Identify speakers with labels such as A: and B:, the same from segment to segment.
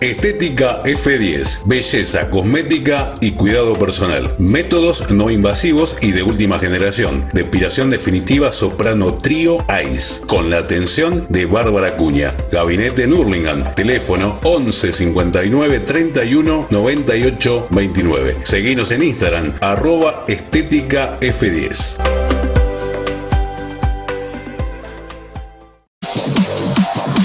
A: Estética F10, belleza, cosmética y cuidado personal. Métodos no invasivos y de última generación. Depilación definitiva soprano trío ICE, con la atención de Bárbara Cuña. Gabinete en Hurlingham, teléfono 11 59 31 98 29. Seguinos en Instagram, arroba estética F10.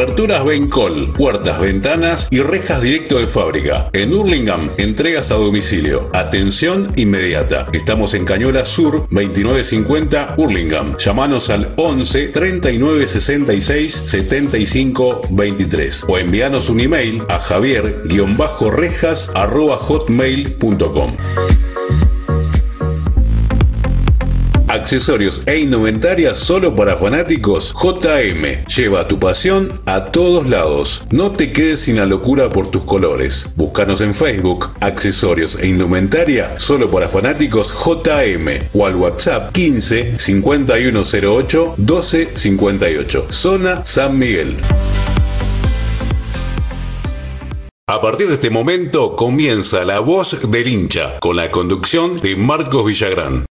A: Aberturas Bencol, puertas, ventanas y rejas directo de fábrica. En Hurlingham, entregas a domicilio. Atención inmediata. Estamos en Cañola Sur, 2950 Hurlingham. Llámanos al 11 39 66 75 23 o envíanos un email a javier-rejas accesorios e indumentaria solo para fanáticos, JM. Lleva tu pasión a todos lados. No te quedes sin la locura por tus colores. Búscanos en Facebook, accesorios e indumentaria solo para fanáticos JM o al WhatsApp 15 5108 1258. Zona San Miguel. A partir de este momento comienza La Voz del Hincha, con la conducción de Marcos Villagrán.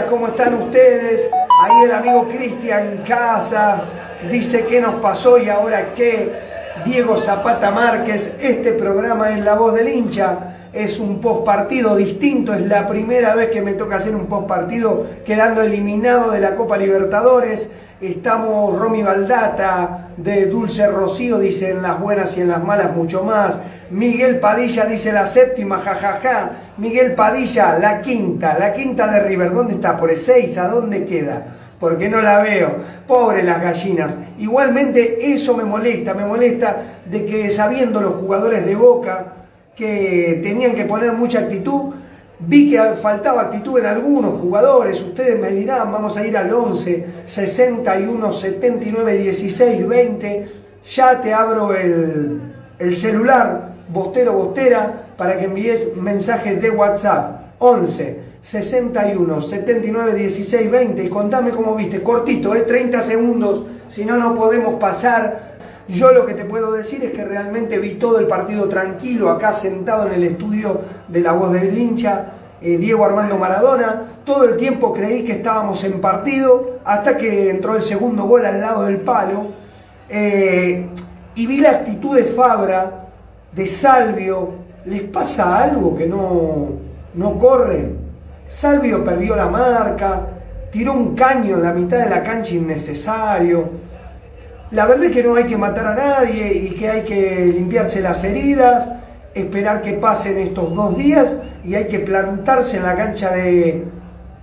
B: ¿Cómo están ustedes? Ahí el amigo Cristian Casas dice qué nos pasó y ahora qué. Diego Zapata Márquez, este programa es La Voz del Hincha. es un post partido distinto, es la primera vez que me toca hacer un post partido quedando eliminado de la Copa Libertadores. Estamos Romy Baldata de Dulce Rocío, dice en las buenas y en las malas mucho más. Miguel Padilla dice la séptima, jajaja. Miguel Padilla, la quinta, la quinta de River. ¿Dónde está? Por el 6, ¿a dónde queda? Porque no la veo. Pobre las gallinas. Igualmente eso me molesta, me molesta de que sabiendo los jugadores de Boca que tenían que poner mucha actitud, vi que faltaba actitud en algunos jugadores. Ustedes me dirán, vamos a ir al 11, 61, 79, 16, 20. Ya te abro el celular Bostero Bostera para que envíes mensajes de WhatsApp 11 61 79 16 20 y contame cómo viste, cortito, ¿eh? 30 segundos, si no, no podemos pasar. Yo lo que te puedo decir es que realmente vi todo el partido tranquilo, acá sentado en el estudio de la voz del hincha, eh, Diego Armando Maradona. Todo el tiempo creí que estábamos en partido, hasta que entró el segundo gol al lado del palo. Eh, y vi la actitud de Fabra, de Salvio, les pasa algo que no, no corren. Salvio perdió la marca, tiró un caño en la mitad de la cancha innecesario. La verdad es que no hay que matar a nadie y que hay que limpiarse las heridas, esperar que pasen estos dos días y hay que plantarse en la cancha de,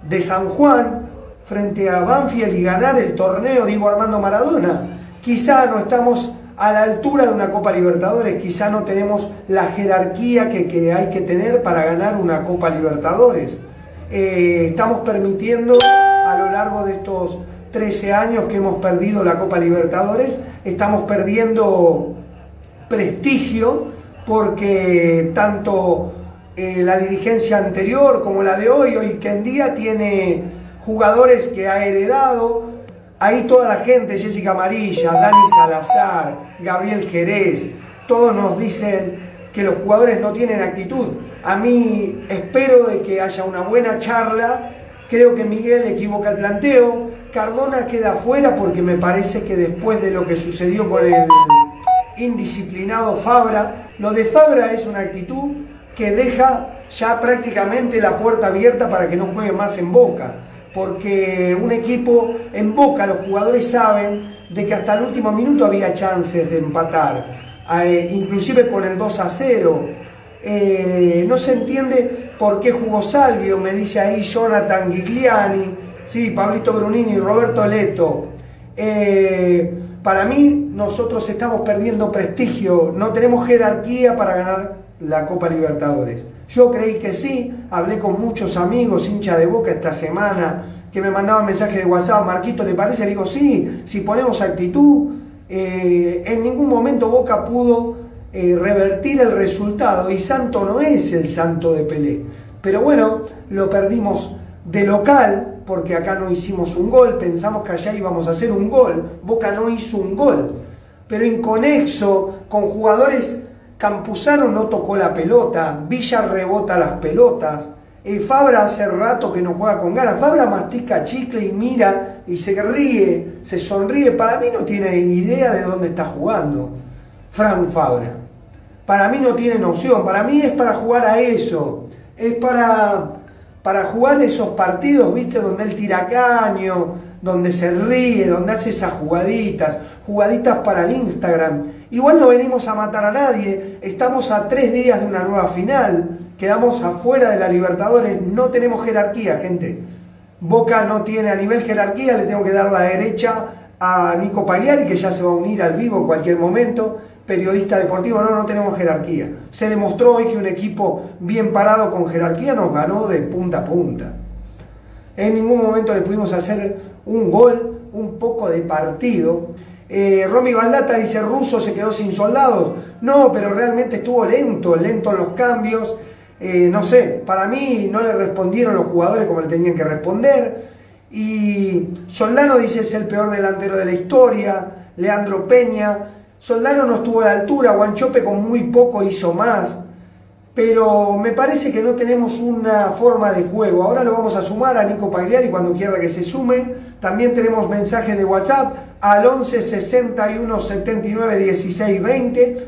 B: de San Juan frente a Banfield y ganar el torneo Diego Armando Maradona. Quizá no estamos a la altura de una Copa Libertadores. Quizá no tenemos la jerarquía que, hay que tener para ganar una Copa Libertadores. Eh, estamos permitiendo a lo largo de estos 13 años que hemos perdido la Copa Libertadores, estamos perdiendo prestigio porque tanto eh, la dirigencia anterior como la de hoy, hoy que en día tiene jugadores que ha heredado, Ahí toda la gente, Jessica Amarilla, Dani Salazar, Gabriel Jerez, todos nos dicen que los jugadores no tienen actitud. A mí espero de que haya una buena charla. Creo que Miguel equivoca el planteo. Cardona queda afuera porque me parece que después de lo que sucedió con el indisciplinado Fabra, lo de Fabra es una actitud que deja ya prácticamente la puerta abierta para que no juegue más en Boca porque un equipo en Boca, los jugadores saben de que hasta el último minuto había chances de empatar, eh, inclusive con el 2 a 0. Eh, no se entiende por qué jugó Salvio, me dice ahí Jonathan Gigliani, sí, Pablito Brunini, Roberto Leto. Eh, para mí nosotros estamos perdiendo prestigio, no tenemos jerarquía para ganar la Copa Libertadores. Yo creí que sí, hablé con muchos amigos, hincha de boca esta semana, que me mandaban mensajes de WhatsApp, Marquito, ¿le parece? Le digo, sí, si ponemos actitud, eh, en ningún momento Boca pudo eh, revertir el resultado y Santo no es el Santo de Pelé. Pero bueno, lo perdimos de local, porque acá no hicimos un gol, pensamos que allá íbamos a hacer un gol, Boca no hizo un gol, pero inconexo, con jugadores Campuzano no tocó la pelota, Villa rebota las pelotas, eh, Fabra hace rato que no juega con ganas, Fabra mastica chicle y mira y se ríe, se sonríe, para mí no tiene idea de dónde está jugando Fran Fabra. Para mí no tiene noción, para mí es para jugar a eso, es para, para jugar esos partidos, viste, donde él tira caño, donde se ríe, donde hace esas jugaditas, jugaditas para el Instagram. Igual no venimos a matar a nadie, estamos a tres días de una nueva final, quedamos afuera de la Libertadores, no tenemos jerarquía, gente. Boca no tiene a nivel jerarquía, le tengo que dar la derecha a Nico Pagliari, que ya se va a unir al vivo en cualquier momento, periodista deportivo, no, no tenemos jerarquía. Se demostró hoy que un equipo bien parado con jerarquía nos ganó de punta a punta. En ningún momento le pudimos hacer un gol, un poco de partido. Eh, Romy Baldata dice, Russo se quedó sin soldados. No, pero realmente estuvo lento, lento en los cambios. Eh, no sé, para mí no le respondieron los jugadores como le tenían que responder. Y Soldano dice es el peor delantero de la historia. Leandro Peña. Soldano no estuvo a la altura. Guanchope con muy poco hizo más pero me parece que no tenemos una forma de juego. Ahora lo vamos a sumar a Nico Pagliari cuando quiera que se sume. También tenemos mensajes de WhatsApp al 11 61 79 16 20.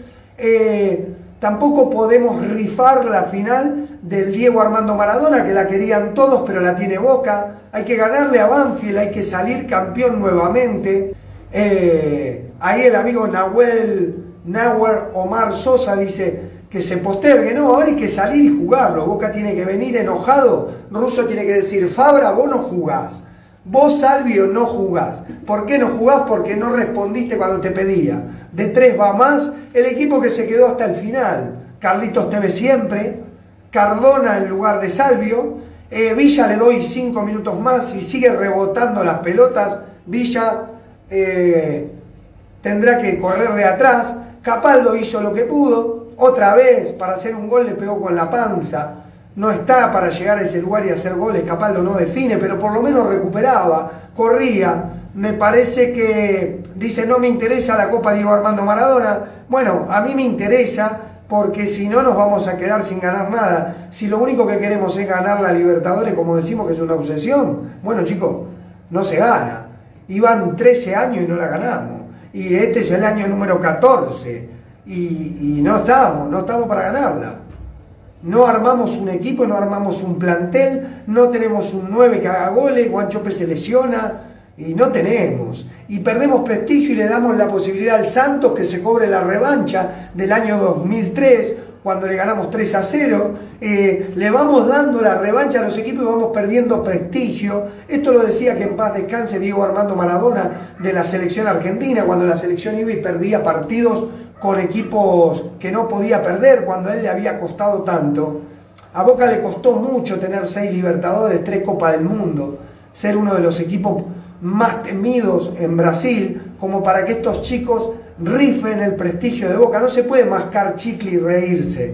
B: Tampoco podemos rifar la final del Diego Armando Maradona, que la querían todos, pero la tiene Boca. Hay que ganarle a Banfield, hay que salir campeón nuevamente. Eh, ahí el amigo Nahuel, Nahuel Omar Sosa dice que se postergue. No, ahora hay que salir y jugarlo. Boca tiene que venir enojado. Russo tiene que decir, Fabra, vos no jugás. Vos, Salvio, no jugás. ¿Por qué no jugás? Porque no respondiste cuando te pedía. De tres va más el equipo que se quedó hasta el final. Carlitos Teve siempre, Cardona en lugar de Salvio. Eh, Villa le doy cinco minutos más y sigue rebotando las pelotas. Villa eh, tendrá que correr de atrás. Capaldo hizo lo que pudo. Otra vez, para hacer un gol, le pegó con la panza no está para llegar a ese lugar y hacer goles, Capaldo no define, pero por lo menos recuperaba, corría. Me parece que dice no me interesa la Copa Diego Armando Maradona. Bueno, a mí me interesa porque si no nos vamos a quedar sin ganar nada. Si lo único que queremos es ganar la Libertadores, como decimos que es una obsesión, bueno chicos, no se gana. Iban 13 años y no la ganamos. Y este es el año número 14. Y, no estamos, no estamos para ganarla. No armamos un equipo, no armamos un plantel, no tenemos un 9 que haga goles, Guanchope se lesiona y no tenemos. Y perdemos prestigio y le damos la posibilidad al Santos que se cobre la revancha del año 2003 cuando le ganamos 3 a 0, eh, le vamos dando la revancha a los equipos y vamos perdiendo prestigio. Esto lo decía que en paz descanse Diego Armando Maradona de la selección argentina, cuando la selección iba perdía partidos con equipos que no podía perder cuando él le había costado tanto. A Boca le costó mucho tener seis Libertadores, tres Copas del Mundo, ser uno de los equipos más temidos en Brasil, como para que estos chicos rifen el prestigio de Boca. No se puede mascar chicle y reírse.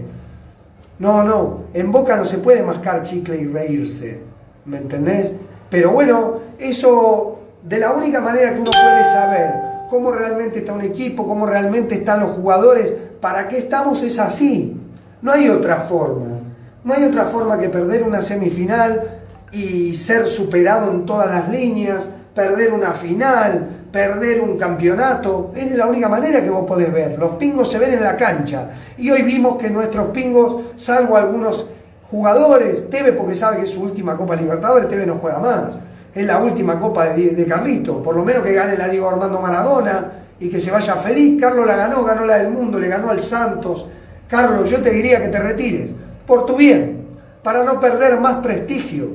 B: No, no, en Boca no se puede mascar chicle y reírse. ¿Me entendés? Pero bueno, eso de la única manera que uno puede saber cómo realmente está un equipo, cómo realmente están los jugadores, para qué estamos es así. No hay otra forma. No hay otra forma que perder una semifinal y ser superado en todas las líneas, perder una final, perder un campeonato. Es de la única manera que vos podés ver. Los pingos se ven en la cancha. Y hoy vimos que nuestros pingos, salvo algunos jugadores, Teve porque sabe que es su última Copa Libertadores, Teve no juega más es la última copa de, Carlito, por lo menos que gane la Diego Armando Maradona y que se vaya feliz. Carlos la ganó, ganó la del mundo, le ganó al Santos. Carlos, yo te diría que te retires, por tu bien, para no perder más prestigio,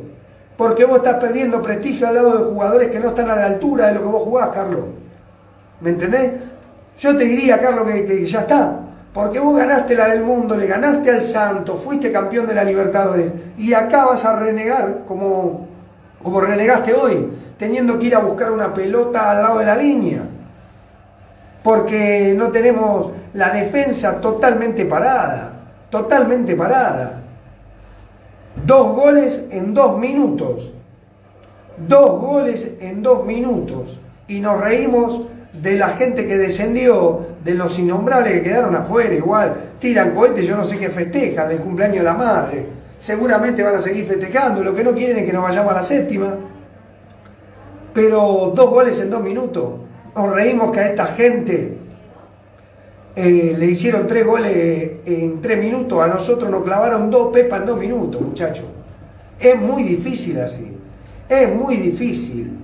B: porque vos estás perdiendo prestigio al lado de jugadores que no están a la altura de lo que vos jugás, Carlos. ¿Me entendés? Yo te diría, Carlos, que, que ya está, porque vos ganaste la del mundo, le ganaste al Santos, fuiste campeón de la Libertadores, y acá vas a renegar como como renegaste hoy, teniendo que ir a buscar una pelota al lado de la línea, porque no tenemos la defensa totalmente parada, totalmente parada. Dos goles en dos minutos, dos goles en dos minutos, y nos reímos de la gente que descendió, de los innombrables que quedaron afuera, igual, tiran cohetes, yo no sé qué festejan, el cumpleaños de la madre seguramente van a seguir festejando, lo que no quieren es que nos vayamos a la séptima, pero dos goles en dos minutos, nos reímos que a esta gente eh, le hicieron tres goles en tres minutos, a nosotros nos clavaron dos pepas en dos minutos, muchachos. Es muy difícil así, es muy difícil.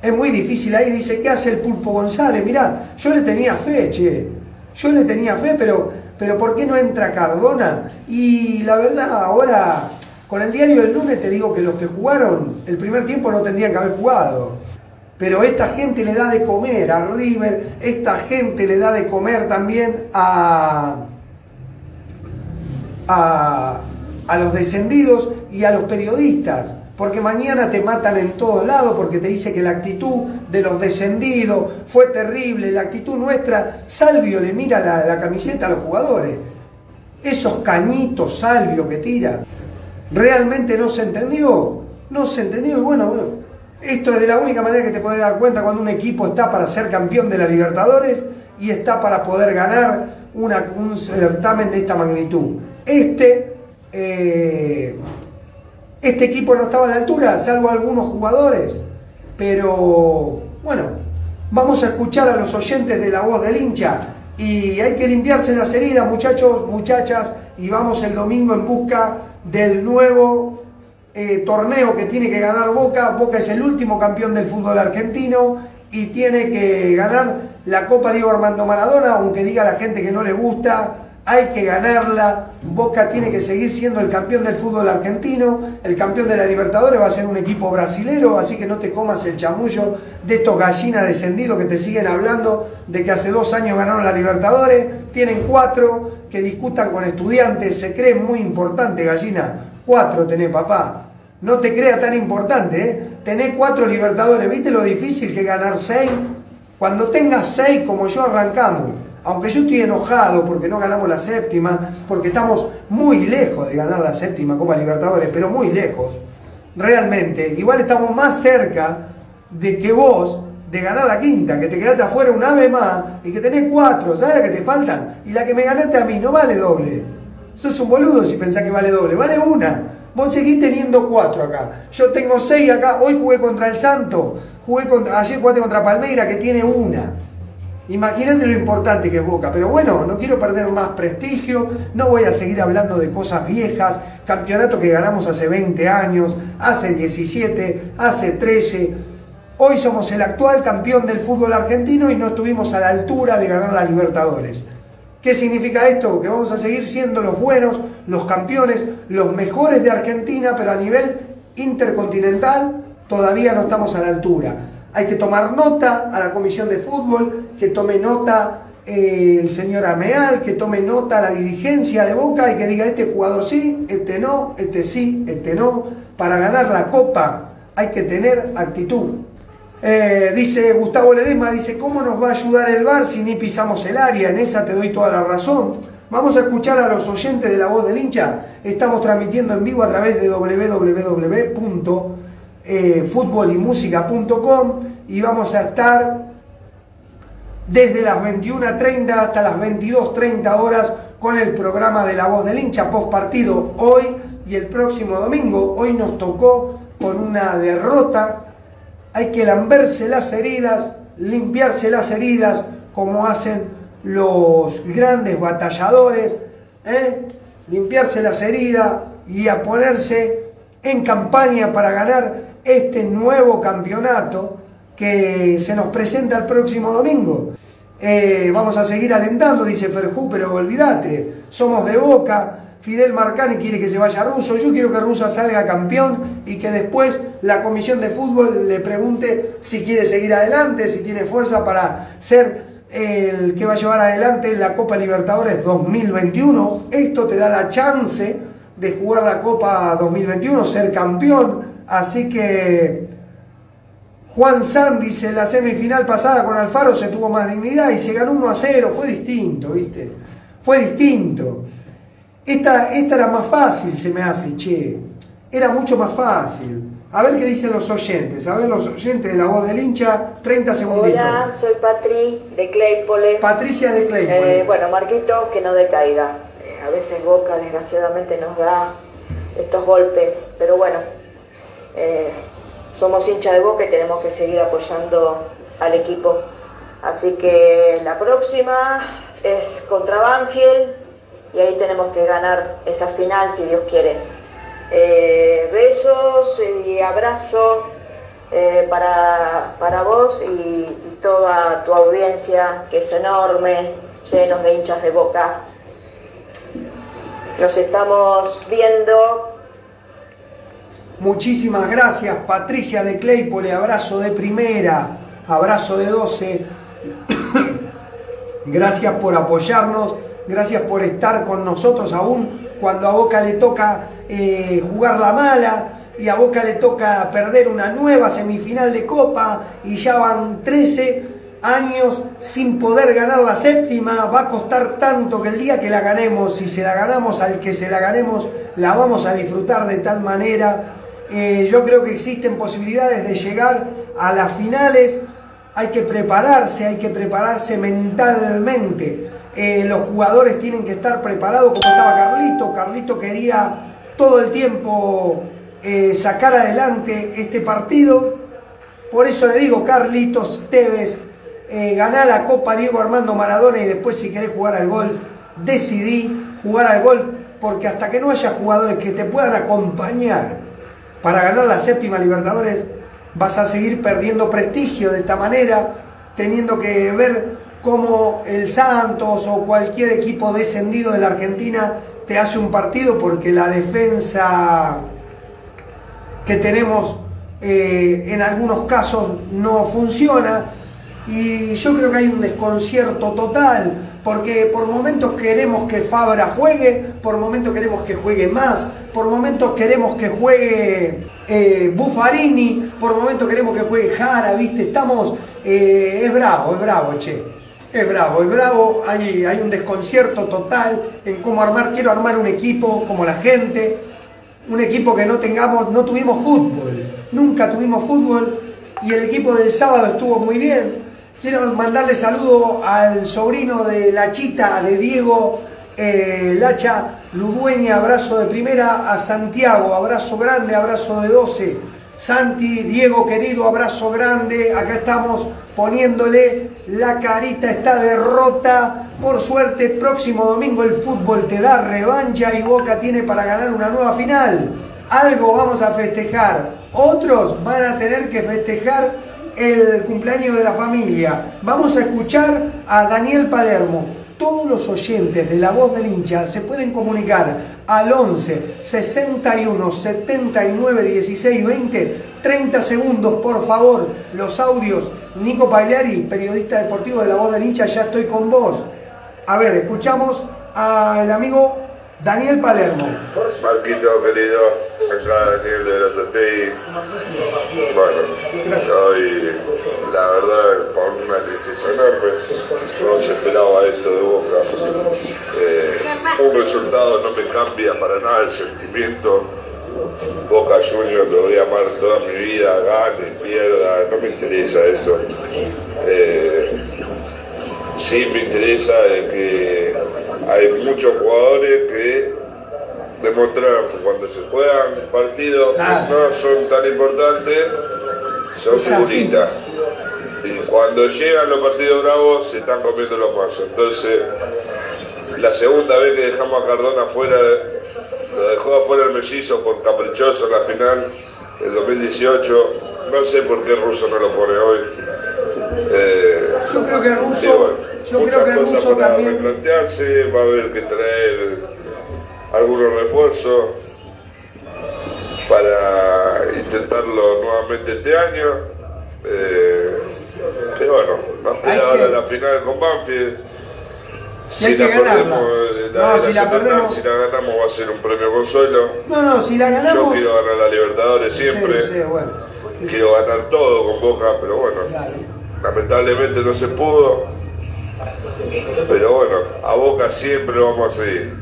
B: Es muy difícil. Ahí dice, ¿qué hace el Pulpo González? Mirá, yo le tenía fe, che. Yo le tenía fe, pero pero ¿por qué no entra Cardona? Y la verdad, ahora con el diario del lunes te digo que los que jugaron el primer tiempo no tendrían que haber jugado. Pero esta gente le da de comer a River, esta gente le da de comer también a, a, a los descendidos y a los periodistas porque mañana te matan en todos lados, porque te dice que la actitud de los descendidos fue terrible, la actitud nuestra, Salvio le mira la, camiseta a los jugadores, esos cañitos Salvio que tira, realmente no se entendió, no se entendió, y bueno, bueno, esto es de la única manera que te puedes dar cuenta cuando un equipo está para ser campeón de la Libertadores y está para poder ganar un certamen de esta magnitud. Este... Eh, este equipo no estaba a la altura, salvo algunos jugadores. Pero bueno, vamos a escuchar a los oyentes de la voz del hincha y hay que limpiarse las heridas, muchachos, muchachas, y vamos el domingo en busca del nuevo eh, torneo que tiene que ganar Boca. Boca es el último campeón del fútbol argentino y tiene que ganar la Copa Diego Armando Maradona, aunque diga la gente que no le gusta, hay que ganarla. Boca tiene que seguir siendo el campeón del fútbol argentino, el campeón de la Libertadores va a ser un equipo brasilero, así que no te comas el chamullo de estos gallinas descendidos que te siguen hablando de que hace dos años ganaron la Libertadores, tienen cuatro, que discutan con estudiantes, se creen muy importante, gallina. Cuatro tenés, papá. No te crea tan importante, ¿eh? Tenés cuatro Libertadores, ¿viste lo difícil que ganar seis? Cuando tengas seis, como yo, arrancamos. Aunque yo estoy enojado porque no ganamos la séptima, porque estamos muy lejos de ganar la séptima Copa Libertadores, pero muy lejos, realmente. Igual estamos más cerca de que vos de ganar la quinta, que te quedaste afuera una vez más y que tenés cuatro, ¿sabes la que te faltan? Y la que me ganaste a mí no vale doble. Sos un boludo si pensás que vale doble, vale una. Vos seguís teniendo cuatro acá. Yo tengo seis acá. Hoy jugué contra el Santo. Jugué contra, ayer jugué contra Palmeira, que tiene una. Imagínate lo importante que es Boca. Pero bueno, no quiero perder más prestigio. No voy a seguir hablando de cosas viejas. Campeonato que ganamos hace 20 años, hace 17, hace 13 Hoy somos el actual campeón del fútbol argentino y no estuvimos a la altura de ganar la Libertadores. ¿Qué significa esto? Que vamos a seguir siendo los buenos, los campeones, los mejores de Argentina, pero a nivel intercontinental todavía no estamos a la altura. Hay que tomar nota a la Comisión de Fútbol, que tome nota eh, el señor Ameal, que tome nota la dirigencia de Boca y que diga este jugador sí, este no, este sí, este no. Para ganar la Copa hay que tener actitud. Eh, dice Gustavo Ledesma, dice, ¿cómo nos va a ayudar el bar si ni pisamos el área? En esa te doy toda la razón. Vamos a escuchar a los oyentes de la voz del hincha. Estamos transmitiendo en vivo a través de www.futbolymusica.com y vamos a estar desde las 21.30 hasta las 22.30 horas con el programa de la voz del hincha post partido hoy y el próximo domingo. Hoy nos tocó con una derrota hay que lamberse las heridas, limpiarse las heridas como hacen los grandes batalladores, ¿eh? limpiarse las heridas y a ponerse en campaña para ganar este nuevo campeonato que se nos presenta el próximo domingo. Eh, vamos a seguir alentando, dice Ferjú, pero olvídate, somos de boca, Fidel Marcani quiere que se vaya Russo, yo quiero que Russo salga campeón y que después la comisión de fútbol le pregunte si quiere seguir adelante, si tiene fuerza para ser el que va a llevar adelante la Copa Libertadores 2021. Esto te da la chance de jugar la Copa 2021, ser campeón. Así que Juan San dice, la semifinal pasada con Alfaro se tuvo más dignidad y se ganó 1 a 0, fue distinto, ¿viste? Fue distinto. Esta, esta era más fácil, se me hace, che. Era mucho más fácil. A ver qué dicen los oyentes. A ver los oyentes de la voz del hincha, 30 segunditos.
C: Hola, soy Patri de Claypole.
B: Patricia de Claypole.
C: Eh, bueno, Marquito, que no decaiga. Eh, a veces Boca, desgraciadamente, nos da estos golpes. Pero bueno, eh, somos hincha de Boca y tenemos que seguir apoyando al equipo. Así que la próxima es contra Banfield y ahí tenemos que ganar esa final si Dios quiere. Eh, besos y abrazo eh, para, vos y, toda tu audiencia que es enorme, llenos de hinchas de boca. Nos estamos viendo.
B: Muchísimas gracias Patricia de Claypole, abrazo de primera, abrazo de 12. gracias por apoyarnos gracias por estar con nosotros aún cuando a Boca le toca eh, jugar la mala y a Boca le toca perder una nueva semifinal de Copa y ya van 13 años sin poder ganar la séptima, va a costar tanto que el día que la ganemos, si se la ganamos al que se la ganemos, la vamos a disfrutar de tal manera. Eh, yo creo que existen posibilidades de llegar a las finales, hay que prepararse, hay que prepararse mentalmente. Eh, los jugadores tienen que estar preparados como estaba Carlito. Carlito quería todo el tiempo eh, sacar adelante este partido. Por eso le digo, Carlitos Tevez, ganá la Copa Diego Armando Maradona y después si querés jugar al golf, decidí jugar al golf porque hasta que no haya jugadores que te puedan acompañar para ganar la séptima Libertadores, vas a seguir perdiendo prestigio de esta manera, teniendo que ver cómo el Santos o cualquier equipo descendido de la Argentina te hace un partido porque la defensa que tenemos eh, en algunos casos no funciona. Y yo creo que hay un desconcierto total, porque por momentos queremos que Fabra juegue, por momentos queremos que juegue más, por momentos queremos que juegue eh, Buffarini, por momentos queremos que juegue Jara, ¿viste? Estamos, eh, es bravo, es bravo, che. Es bravo, es bravo, hay, hay un desconcierto total en cómo armar, quiero armar un equipo como la gente, un equipo que no tengamos, no tuvimos fútbol, nunca tuvimos fútbol y el equipo del sábado estuvo muy bien, Quiero mandarle saludo al sobrino de la chita de Diego eh, Lacha Ludueña, abrazo de primera, a Santiago, abrazo grande, abrazo de 12. Santi, Diego querido, abrazo grande, acá estamos poniéndole la carita, esta derrota. Por suerte, próximo domingo el fútbol te da revancha y Boca tiene para ganar una nueva final. Algo vamos a festejar. Otros van a tener que festejar el cumpleaños de la familia. Vamos a escuchar a Daniel Palermo. Todos los oyentes de La Voz del Hincha se pueden comunicar al 11 61 79 16 20. 30 segundos, por favor. Los audios. Nico Pagliari, periodista deportivo de La Voz del Hincha, ya estoy con vos. A ver, escuchamos al amigo Daniel Palermo.
D: Marquito, querido, acá Daniel de Brazatei. Bueno, hoy la verdad por una tristeza enorme, no se esperaba esto de Boca. Eh, un resultado no me cambia para nada el sentimiento. Boca Juniors lo voy a amar toda mi vida, gane, pierda, no me interesa eso. Eh, sí me interesa que hay muchos jugadores que demostraron que cuando se juegan partidos que no son tan importantes, son figuritas. Y cuando llegan los partidos bravos se están comiendo los pasos. Entonces, la segunda vez que dejamos a Cardona afuera, lo dejó afuera el mellizo por caprichoso en la final del 2018. No sé por qué Russo no lo pone hoy.
B: Eh, yo creo que Russo, yo creo que también.
D: Plantearse, va a haber que traer algunos refuerzos para intentarlo nuevamente este año. Eh, pero bueno, nos queda ahora la final con Banfield.
B: Si la, perdemos, eh,
D: no, si, la perdemos, si la ganamos va a ser un premio consuelo.
B: No, no, si la ganamos.
D: Yo quiero ganar la Libertadores siempre.
B: Sí, sí, bueno.
D: Quiero ganar todo con Boca, pero bueno. Lamentablemente no se pudo. Pero bueno, a Boca siempre vamos a seguir.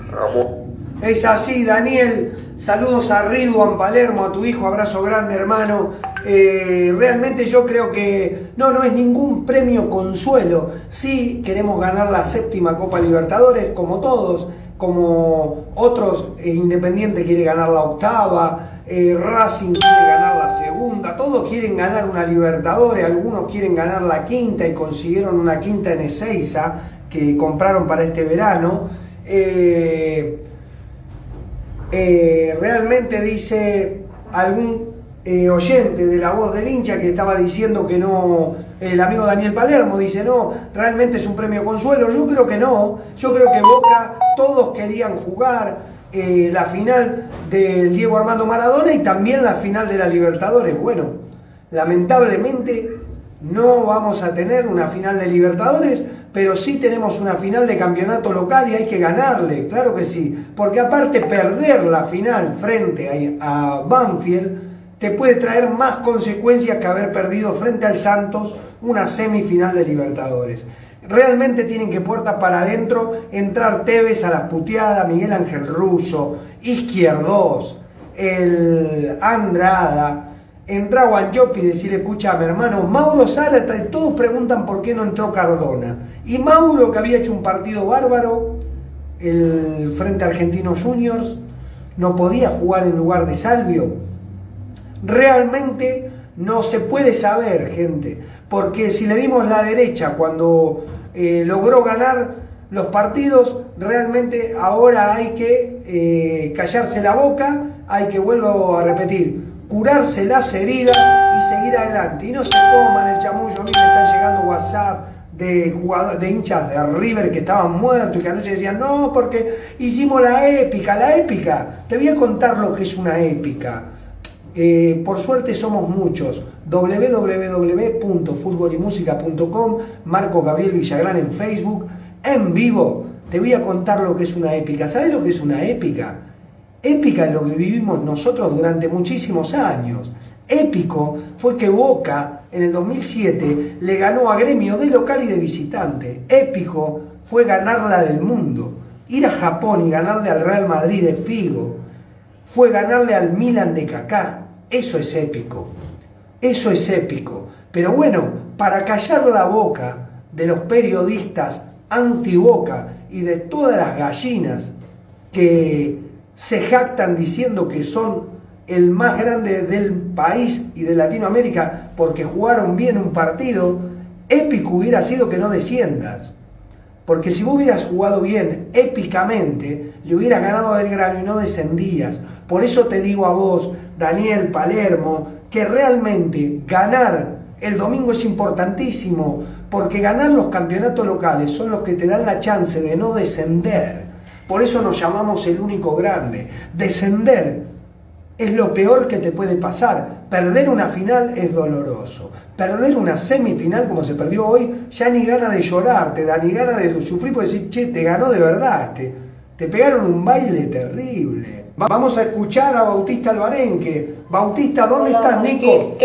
B: Es así, Daniel. Saludos a Ridwan Palermo, a tu hijo, abrazo grande, hermano. Eh, realmente yo creo que no, no es ningún premio consuelo. Sí queremos ganar la séptima Copa Libertadores, como todos, como otros, eh, Independiente quiere ganar la octava, eh, Racing quiere ganar la segunda, todos quieren ganar una Libertadores, algunos quieren ganar la quinta y consiguieron una quinta en Ezeiza que compraron para este verano. Eh, eh, realmente dice algún oyente de la voz del hincha que estaba diciendo que no, el amigo Daniel Palermo dice no, realmente es un premio consuelo, yo creo que no, yo creo que Boca todos querían jugar, eh, la final del Diego Armando Maradona y también la final de la Libertadores. Bueno, lamentablemente no vamos a tener una final de Libertadores, pero sí tenemos una final de campeonato local y hay que ganarle, claro que sí, porque aparte perder la final frente a Banfield te puede traer más consecuencias que haber perdido frente al Santos una semifinal de Libertadores. Realmente tienen que puertas para adentro entrar Tevez a las puteadas, Miguel Ángel Russo, Izquierdos, el Andrada, entra Guanchopi y decirle, escucha mi hermano, Mauro Zárate, todos preguntan por qué no entró Cardona. Y Mauro, que había hecho un partido bárbaro, el Frente Argentinos Juniors, no podía jugar en lugar de Salvio. Realmente no se puede saber, gente, porque si le dimos la derecha cuando eh, logró ganar los partidos, realmente ahora hay que eh, callarse la boca, hay que, vuelvo a repetir, curarse las heridas y seguir adelante. Y no se coman el chamullo, a mí me están llegando WhatsApp de de hinchas de River que estaban muertos y que anoche decían, no, porque hicimos la épica, la épica. Te voy a contar lo que es una épica. Eh, por suerte somos muchos. www.futbolymusica.com, Marco Gabriel Villagrán en Facebook, en vivo. Te voy a contar lo que es una épica. ¿Sabes lo que es una épica? Épica es lo que vivimos nosotros durante muchísimos años. Épico fue que Boca en el 2007 le ganó a Gremio de local y de visitante. Épico fue ganarla del mundo. Ir a Japón y ganarle al Real Madrid de Figo. Fue ganarle al Milan de Kaká. Eso es épico. Eso es épico. Pero bueno, para callar la boca de los periodistas anti-boca y de todas las gallinas que se jactan diciendo que son el más grande del país y de Latinoamérica porque jugaron bien un partido, épico hubiera sido que no desciendas. Porque si vos hubieras jugado bien épicamente, le hubieras ganado a Belgrano y no descendías. Por eso te digo a vos, Daniel Palermo, que realmente ganar el domingo es importantísimo, porque ganar los campeonatos locales son los que te dan la chance de no descender. Por eso nos llamamos el único grande. Descender es lo peor que te puede pasar. Perder una final es doloroso. Perder una semifinal como se perdió hoy, ya ni gana de llorar, te da ni gana de sufrir porque decir, che, te ganó de verdad. Te, te pegaron un baile terrible. Vamos a escuchar a Bautista Albarenque. Bautista, ¿dónde estás, Nico?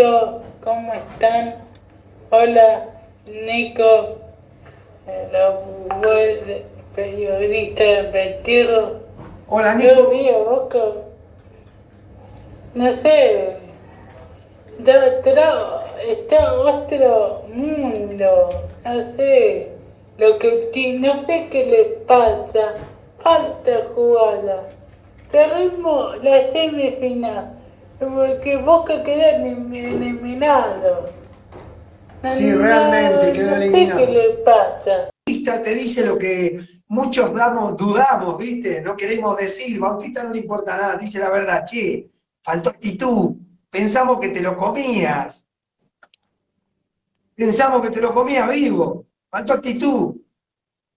E: ¿Cómo están? Hola, Nico, el periodista del
B: Hola, Nico.
E: Yo vi a Boca no sé, está otro mundo, no sé, lo que no sé qué le pasa, falta jugada, perdimos la semifinal, porque Boca queda eliminado.
B: Sí, realmente eliminado.
E: No sé qué le pasa.
B: Te dice lo que muchos damos, dudamos, ¿viste? No queremos decir, Bautista no le importa nada, dice la verdad, che, faltó actitud, pensamos que te lo comías, pensamos que te lo comías vivo, faltó actitud.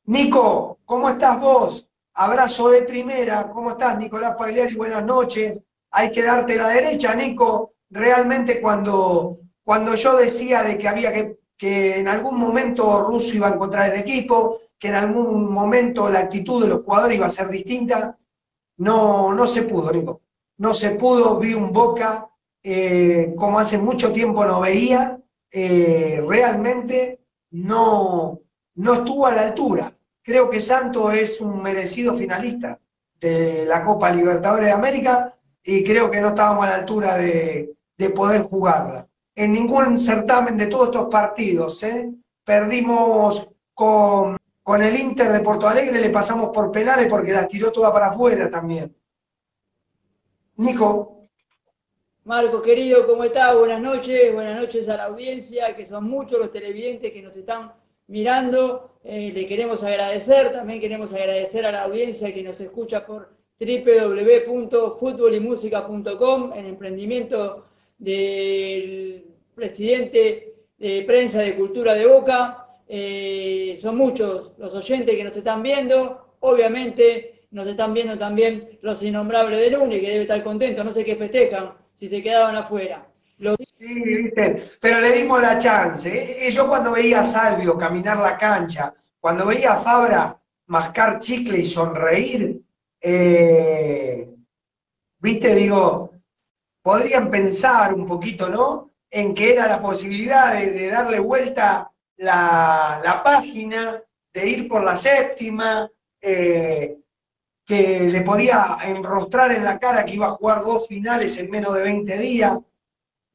B: Nico, ¿cómo estás vos? Abrazo de primera, ¿cómo estás Nicolás Pagliari? Buenas noches. Hay que darte la derecha, Nico. Realmente cuando, cuando yo decía de que había que, que en algún momento Russo iba a encontrar el equipo, que en algún momento la actitud de los jugadores iba a ser distinta, no, no se pudo, Nico no se pudo, vi un Boca eh, como hace mucho tiempo no veía, eh, realmente no, no estuvo a la altura. Creo que Santos es un merecido finalista de la Copa Libertadores de América y creo que no estábamos a la altura de, poder jugarla. En ningún certamen de todos estos partidos, ¿eh? perdimos con, con el Inter de Porto Alegre, le pasamos por penales porque las tiró toda para afuera también. Nico.
F: Marco, querido, ¿cómo estás? Buenas noches, buenas noches a la audiencia, que son muchos los televidentes que nos están mirando. Eh, le queremos agradecer, también queremos agradecer a la audiencia que nos escucha por www.futbolymusica.com, el emprendimiento del presidente de prensa de cultura de Boca. Eh, son muchos los oyentes que nos están viendo. Obviamente nos están viendo también los innombrables de lunes, que debe estar contento, no sé qué festejan, si se quedaban afuera.
B: Sí, ¿viste? pero le dimos la chance. ¿eh? Yo cuando veía a Salvio caminar la cancha, cuando veía a Fabra mascar chicle y sonreír, eh, viste, digo, podrían pensar un poquito, ¿no? En que era la posibilidad de, darle vuelta la, la, página, de ir por la séptima, eh, que le podía enrostrar en la cara que iba a jugar dos finales en menos de 20 días.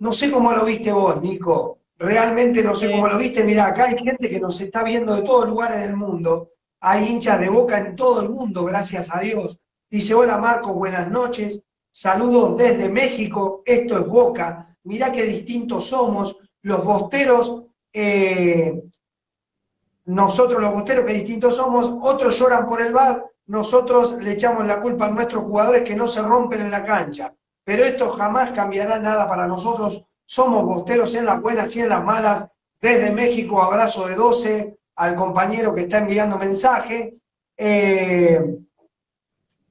B: No sé cómo lo viste vos, Nico. Realmente no sé cómo lo viste. Mira, acá hay gente que nos está viendo de todos lugares del mundo. Hay hinchas de boca en todo el mundo, gracias a Dios. Dice, hola Marco, buenas noches. Saludos desde México. Esto es Boca. Mirá qué distintos somos. Los bosteros eh, nosotros los bosteros que distintos somos, otros lloran por el bar, nosotros le echamos la culpa a nuestros jugadores que no se rompen en la cancha. Pero esto jamás cambiará nada para nosotros. Somos bosteros en las buenas y en las malas. Desde México, abrazo de 12 al compañero que está enviando mensaje. Eh,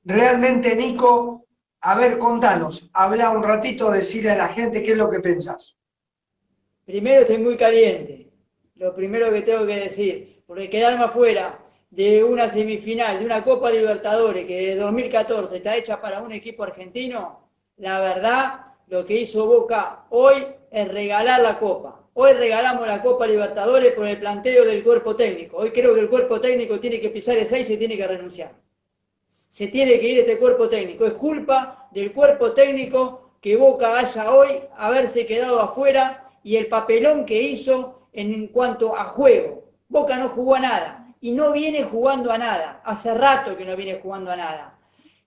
B: realmente, Nico, a ver, contanos, habla un ratito, decirle a la gente qué es lo que pensás.
F: Primero estoy muy caliente, lo primero que tengo que decir, porque quedarme afuera de una semifinal, de una Copa Libertadores que de 2014 está hecha para un equipo argentino, la verdad, lo que hizo Boca hoy es regalar la Copa. Hoy regalamos la Copa Libertadores por el planteo del cuerpo técnico. Hoy creo que el cuerpo técnico tiene que pisar el 6 y tiene que renunciar. Se tiene que ir este cuerpo técnico. Es culpa del cuerpo técnico que Boca haya hoy haberse quedado afuera y el papelón que hizo en cuanto a juego. Boca no jugó a nada y no viene jugando a nada. Hace rato que no viene jugando a nada.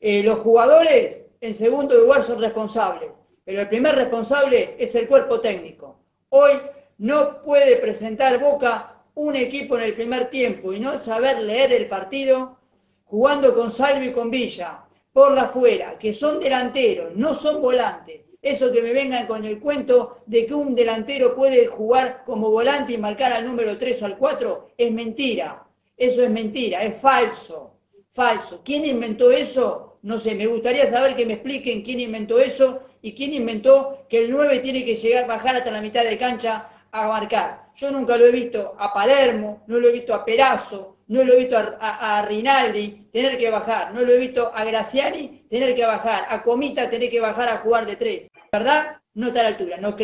F: Eh, los jugadores, en segundo lugar, son responsables, pero el primer responsable es el cuerpo técnico. Hoy no puede presentar Boca un equipo en el primer tiempo y no saber leer el partido jugando con Salvo y con Villa por la fuera, que son delanteros, no son volantes. Eso que me vengan con el cuento de que un delantero puede jugar como volante y marcar al número 3 o al 4 es mentira. Eso es mentira, es falso, falso. ¿Quién inventó eso? No sé, me gustaría saber que me expliquen quién inventó eso y quién inventó que el 9 tiene que llegar, bajar hasta la mitad de cancha a marcar. Yo nunca lo he visto a Palermo, no lo he visto a Perazo, no lo he visto a, Rinaldi tener que bajar, no lo he visto a Graciani tener que bajar, a Comita tener que bajar a jugar de tres. ¿Verdad? No está a la altura. Nos,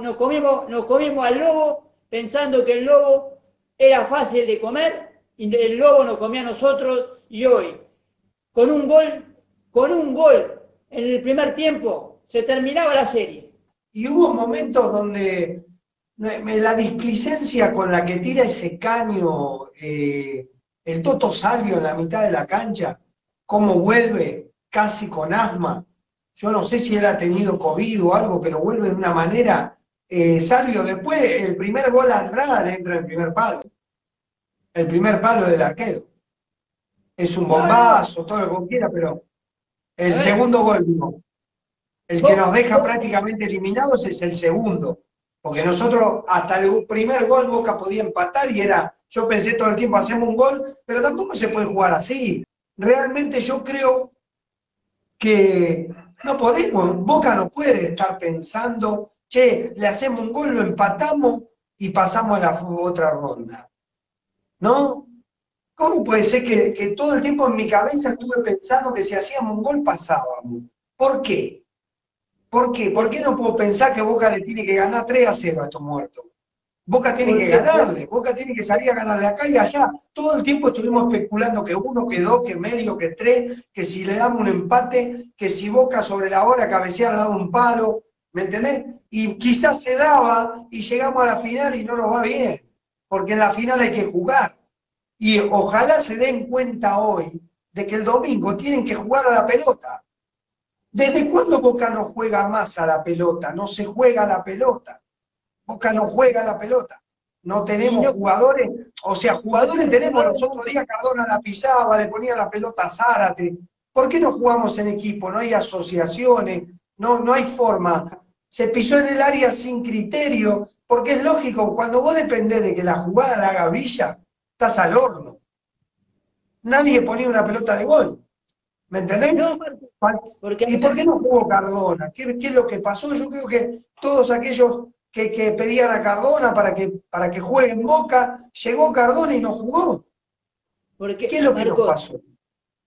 F: no, comimos, nos comimos al lobo pensando que el lobo era fácil de comer y el lobo nos comía a nosotros y hoy, con un gol, con un gol en el primer tiempo, se terminaba la serie.
B: Y hubo momentos donde la displicencia con la que tira ese caño eh, el Toto Salvio en la mitad de la cancha, cómo vuelve casi con asma. Yo no sé si él ha tenido COVID o algo, pero vuelve de una manera. Eh, Salvio, después el primer gol al le entra el primer palo. El primer palo del arquero. Es un bombazo, todo lo que quiera, pero el segundo gol no. El que nos deja prácticamente eliminados es el segundo. Porque nosotros hasta el primer gol Boca podía empatar y era, yo pensé todo el tiempo, hacemos un gol, pero tampoco se puede jugar así. Realmente yo creo que no podemos, Boca no puede estar pensando, che, le hacemos un gol, lo empatamos y pasamos a la otra ronda. ¿No? ¿Cómo puede ser que, que todo el tiempo en mi cabeza estuve pensando que si hacíamos un gol pasábamos? ¿Por qué? ¿Por qué? ¿Por qué no puedo pensar que Boca le tiene que ganar 3 a 0 a estos muertos? Boca tiene que ganarle, Boca tiene que salir a ganarle acá y allá. Todo el tiempo estuvimos especulando que uno, que dos, que medio, que tres, que si le damos un empate, que si Boca sobre la hora cabecear le dado un palo, ¿me entendés? Y quizás se daba y llegamos a la final y no nos va bien, porque en la final hay que jugar. Y ojalá se den cuenta hoy de que el domingo tienen que jugar a la pelota. ¿Desde cuándo Boca no juega más a la pelota? No se juega a la pelota. Boca no juega a la pelota. No tenemos jugadores, o sea, jugadores tenemos. Los otros días Cardona la pisaba, le ponía la pelota a Zárate. ¿Por qué no jugamos en equipo? No hay asociaciones, no, no hay forma. Se pisó en el área sin criterio, porque es lógico, cuando vos dependés de que la jugada la haga Villa, estás al horno. Nadie ponía una pelota de gol. ¿Me entendés? ¿Y por qué no jugó Cardona? ¿Qué, es lo que pasó? Yo creo que todos aquellos que, pedían a Cardona para que, para que juegue en Boca, llegó Cardona y no jugó.
F: ¿Qué es lo que nos pasó?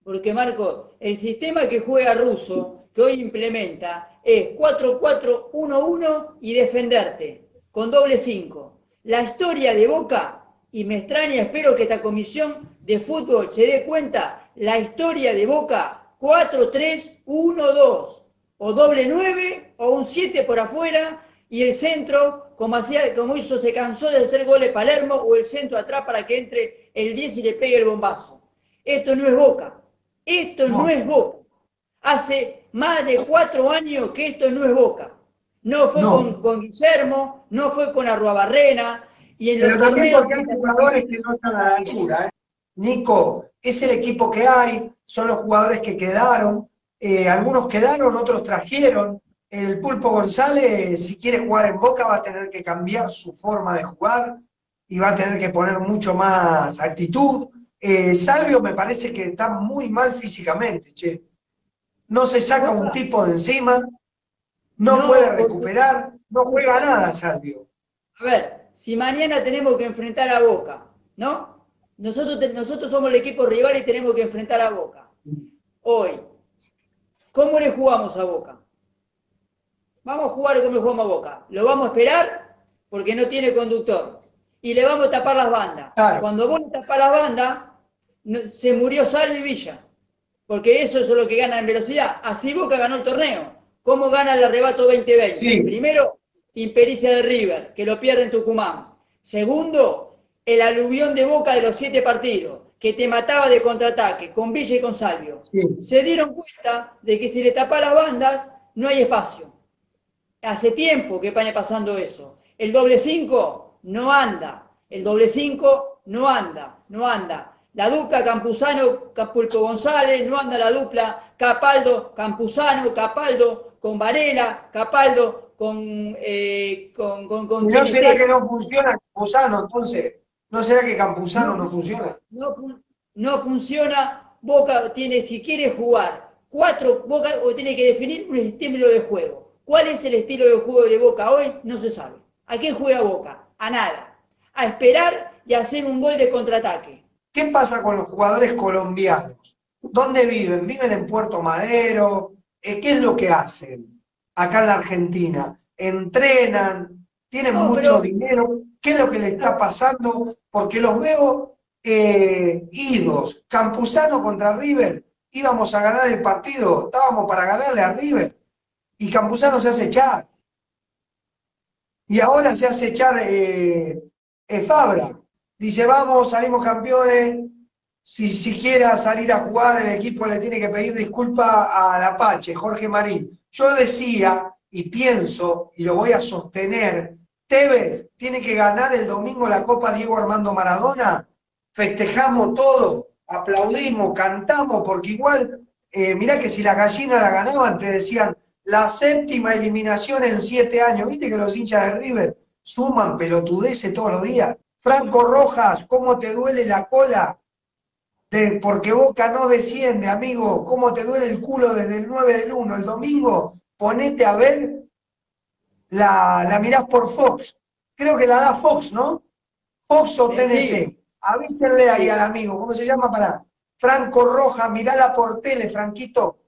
F: Porque Marco, el sistema que juega Russo, que hoy implementa, es 4-4-1-1 y defenderte, con doble 5. La historia de Boca, y me extraña, espero que esta comisión de fútbol se dé cuenta, la historia de Boca 4-3-1-2, o doble 9, o un 7 por afuera, y el centro, como, hacía, como hizo, se cansó de hacer goles Palermo, o el centro atrás para que entre el 10 y le pegue el bombazo. Esto no es Boca, esto no, es Boca. Hace más de cuatro años que esto no es Boca. No fue Con, Guillermo, no fue con Arruabarrena, Y en
B: Pero también porque hay jugadores que no están a la altura. ¿eh? Nico, es el equipo que hay, son los jugadores que quedaron. eh, algunos quedaron, otros trajeron. El Pulpo González, si quiere jugar en Boca, va a tener que cambiar su forma de jugar y va a tener que poner mucho más actitud. Eh, Salvio me parece que está muy mal físicamente, che. No se saca un tipo de encima, no,
F: No,
B: puede recuperar, no juega nada, Salvio.
F: A ver, si mañana tenemos que enfrentar a Boca, ¿no? Nosotros, nosotros somos el equipo rival y tenemos que enfrentar a Boca. Hoy, ¿cómo le jugamos a Boca? Vamos a jugar como le jugamos a Boca. Lo vamos a esperar porque no tiene conductor. Y le vamos a tapar las bandas.
B: Claro.
F: Cuando vos le tapás las bandas, se murió Salvo y Villa. Porque eso es lo que gana en velocidad. Así Boca ganó el torneo. ¿Cómo gana el arrebato 2020?
B: Sí.
F: Primero, impericia de River, que lo pierde en Tucumán. Segundo, el aluvión de Boca de los siete partidos, que te mataba de contraataque, con Villa y con Salvio.
B: Sí.
F: Se dieron cuenta de que si le tapa las bandas, no hay espacio. Hace tiempo que viene pasando eso. El doble 5 no anda. El doble 5 no anda. No anda. La dupla Campuzano, Capulco González, no anda la dupla Capaldo, Campuzano, Capaldo, con Varela, Capaldo, con, eh, con, con, con
B: ¿No será
F: esté.
B: que no funciona Campuzano entonces? ¿No será que Campuzano no funciona?
F: no, fun- no funciona. Boca tiene, si quiere jugar cuatro, Boca o tiene que definir un estilo de juego. ¿Cuál es el estilo de juego de Boca hoy? No se sabe. ¿A qué juega Boca? A nada. A esperar y a hacer un gol de contraataque.
B: ¿Qué pasa con los jugadores colombianos? ¿Dónde viven? ¿Viven en Puerto Madero? Eh, ¿Qué es lo que hacen acá en la Argentina? ¿Entrenan? ¿Tienen
F: No,
B: mucho
F: pero-
B: dinero? ¿Qué es lo que le está pasando? Porque los veo eh, idos. Campuzano contra River. Íbamos a ganar el partido. Estábamos para ganarle a River. Y Campuzano se hace echar. Y ahora se hace echar eh, eh, Fabra. Dice, vamos, salimos campeones. Si siquiera salir a jugar, el equipo le tiene que pedir disculpa al Apache, Jorge Marín. Yo decía y pienso, y lo voy a sostener, Tevez tiene que ganar el domingo la Copa Diego Armando Maradona. Festejamos todo, aplaudimos, cantamos, porque igual, eh, mirá que si la gallina la ganaban, te decían, la séptima eliminación en siete años. ¿Viste que los hinchas de River suman pelotudeces todos los días? Franco Rojas, ¿cómo te duele la cola? De, porque Boca no desciende, amigo. ¿Cómo te duele el culo desde el 9 del 1? El domingo, ponete a ver, la, la mirás por Fox. Creo que la da Fox, ¿no? Fox o
F: Sí,
B: TNT.
F: sí.
B: Avísenle ahí al amigo, ¿cómo se llama? Para Franco Rojas, mirala por tele, Franquito.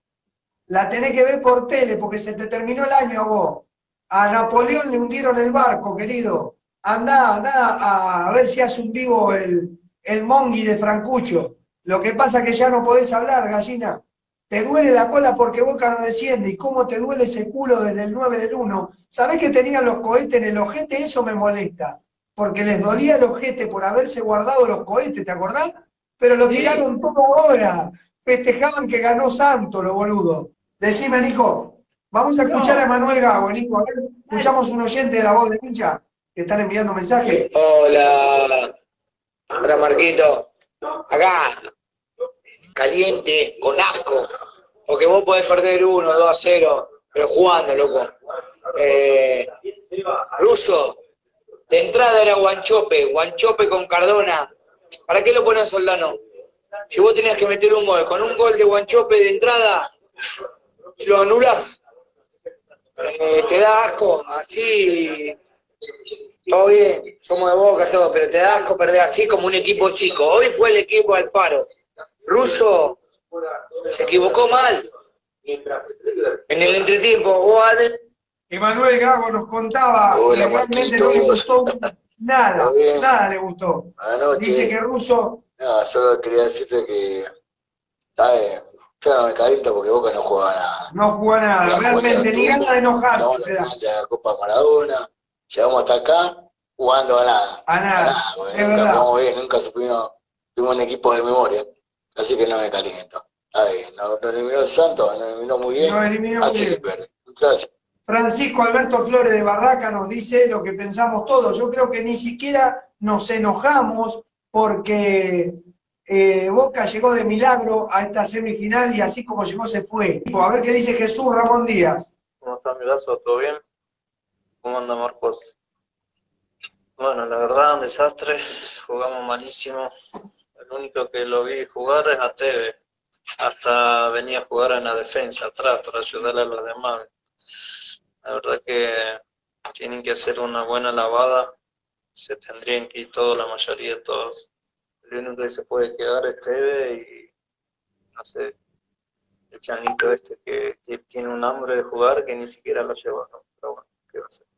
B: La tenés que ver por tele porque se te terminó el año a vos. A Napoleón le hundieron el barco, querido. Andá, andá a ver si hace un vivo el, el Mongi de Francucho. Lo que pasa es que ya no podés hablar, gallina. Te duele la cola porque Boca no desciende. ¿Y cómo te duele ese culo desde el 9 del 1? ¿Sabés que tenían los cohetes en el ojete? Eso me molesta. Porque les dolía el ojete por haberse guardado los cohetes, ¿te acordás? Pero lo
F: Sí.
B: tiraron todo ahora. Festejaban que ganó Santo, lo boludo. Decime, Nico. Vamos a escuchar
F: No.
B: a Manuel Gago, Nico. A ver, escuchamos un oyente de la voz de hincha que están enviando mensajes.
G: Hola, hola Marquito. Acá, caliente, con asco. Porque vos podés perder 1, 2 a 0, pero jugando, loco. Eh, Ruso, de entrada era Guanchope, Guanchope con Cardona. ¿Para qué lo ponen Soldano? Si vos tenías que meter un gol, con un gol de Guanchope de entrada, lo anulás. Eh, te da asco, así todo bien, somos de boca, todo, pero te da asco perder así como un equipo chico. Hoy fue el equipo Alfaro. Russo se equivocó mal. En el entretiempo, Guade,
B: Emanuel Gago nos contaba
G: Hola,
B: que realmente no le gustó nada, nada le gustó.
G: buenas noches.
B: Dice que Russo,
G: No, solo quería decirte que. Está bien, yo no me caliento porque Boca no juega nada.
B: no jugó nada, realmente ni ganas de enojarse da.
G: a la Copa Maradona, llegamos hasta acá jugando a nada.
B: A
G: A
B: nada,
G: porque nunca jugamos bien, nunca supimos, tuvimos un equipo de memoria. Así que no me caliento. Está bien, nos, eliminó el Santos, nos eliminó muy bien.
B: Nos eliminó muy
G: Así se
B: bien.
G: pierde. Gracias.
B: Francisco Alberto Flores de Barraca nos dice lo que pensamos todos. Yo creo que ni siquiera nos enojamos porque eh, Boca llegó de milagro a esta semifinal y así como llegó se fue. A ver qué dice Jesús Ramón Díaz.
H: ¿Cómo está, Milazo? ¿Todo bien? ¿Cómo anda Marcos? Bueno, la verdad, un desastre. Jugamos malísimo. El único que lo vi jugar es a Teve. Hasta venía a jugar en la defensa atrás para ayudarle a los demás. La verdad que tienen que hacer una buena lavada. Se tendrían que ir todos, la mayoría de todos. El único que se puede quedar es Teve y no sé, el chanito este que, tiene un hambre de jugar que ni siquiera lo lleva, ¿no? Pero bueno, ¿qué va a hacer?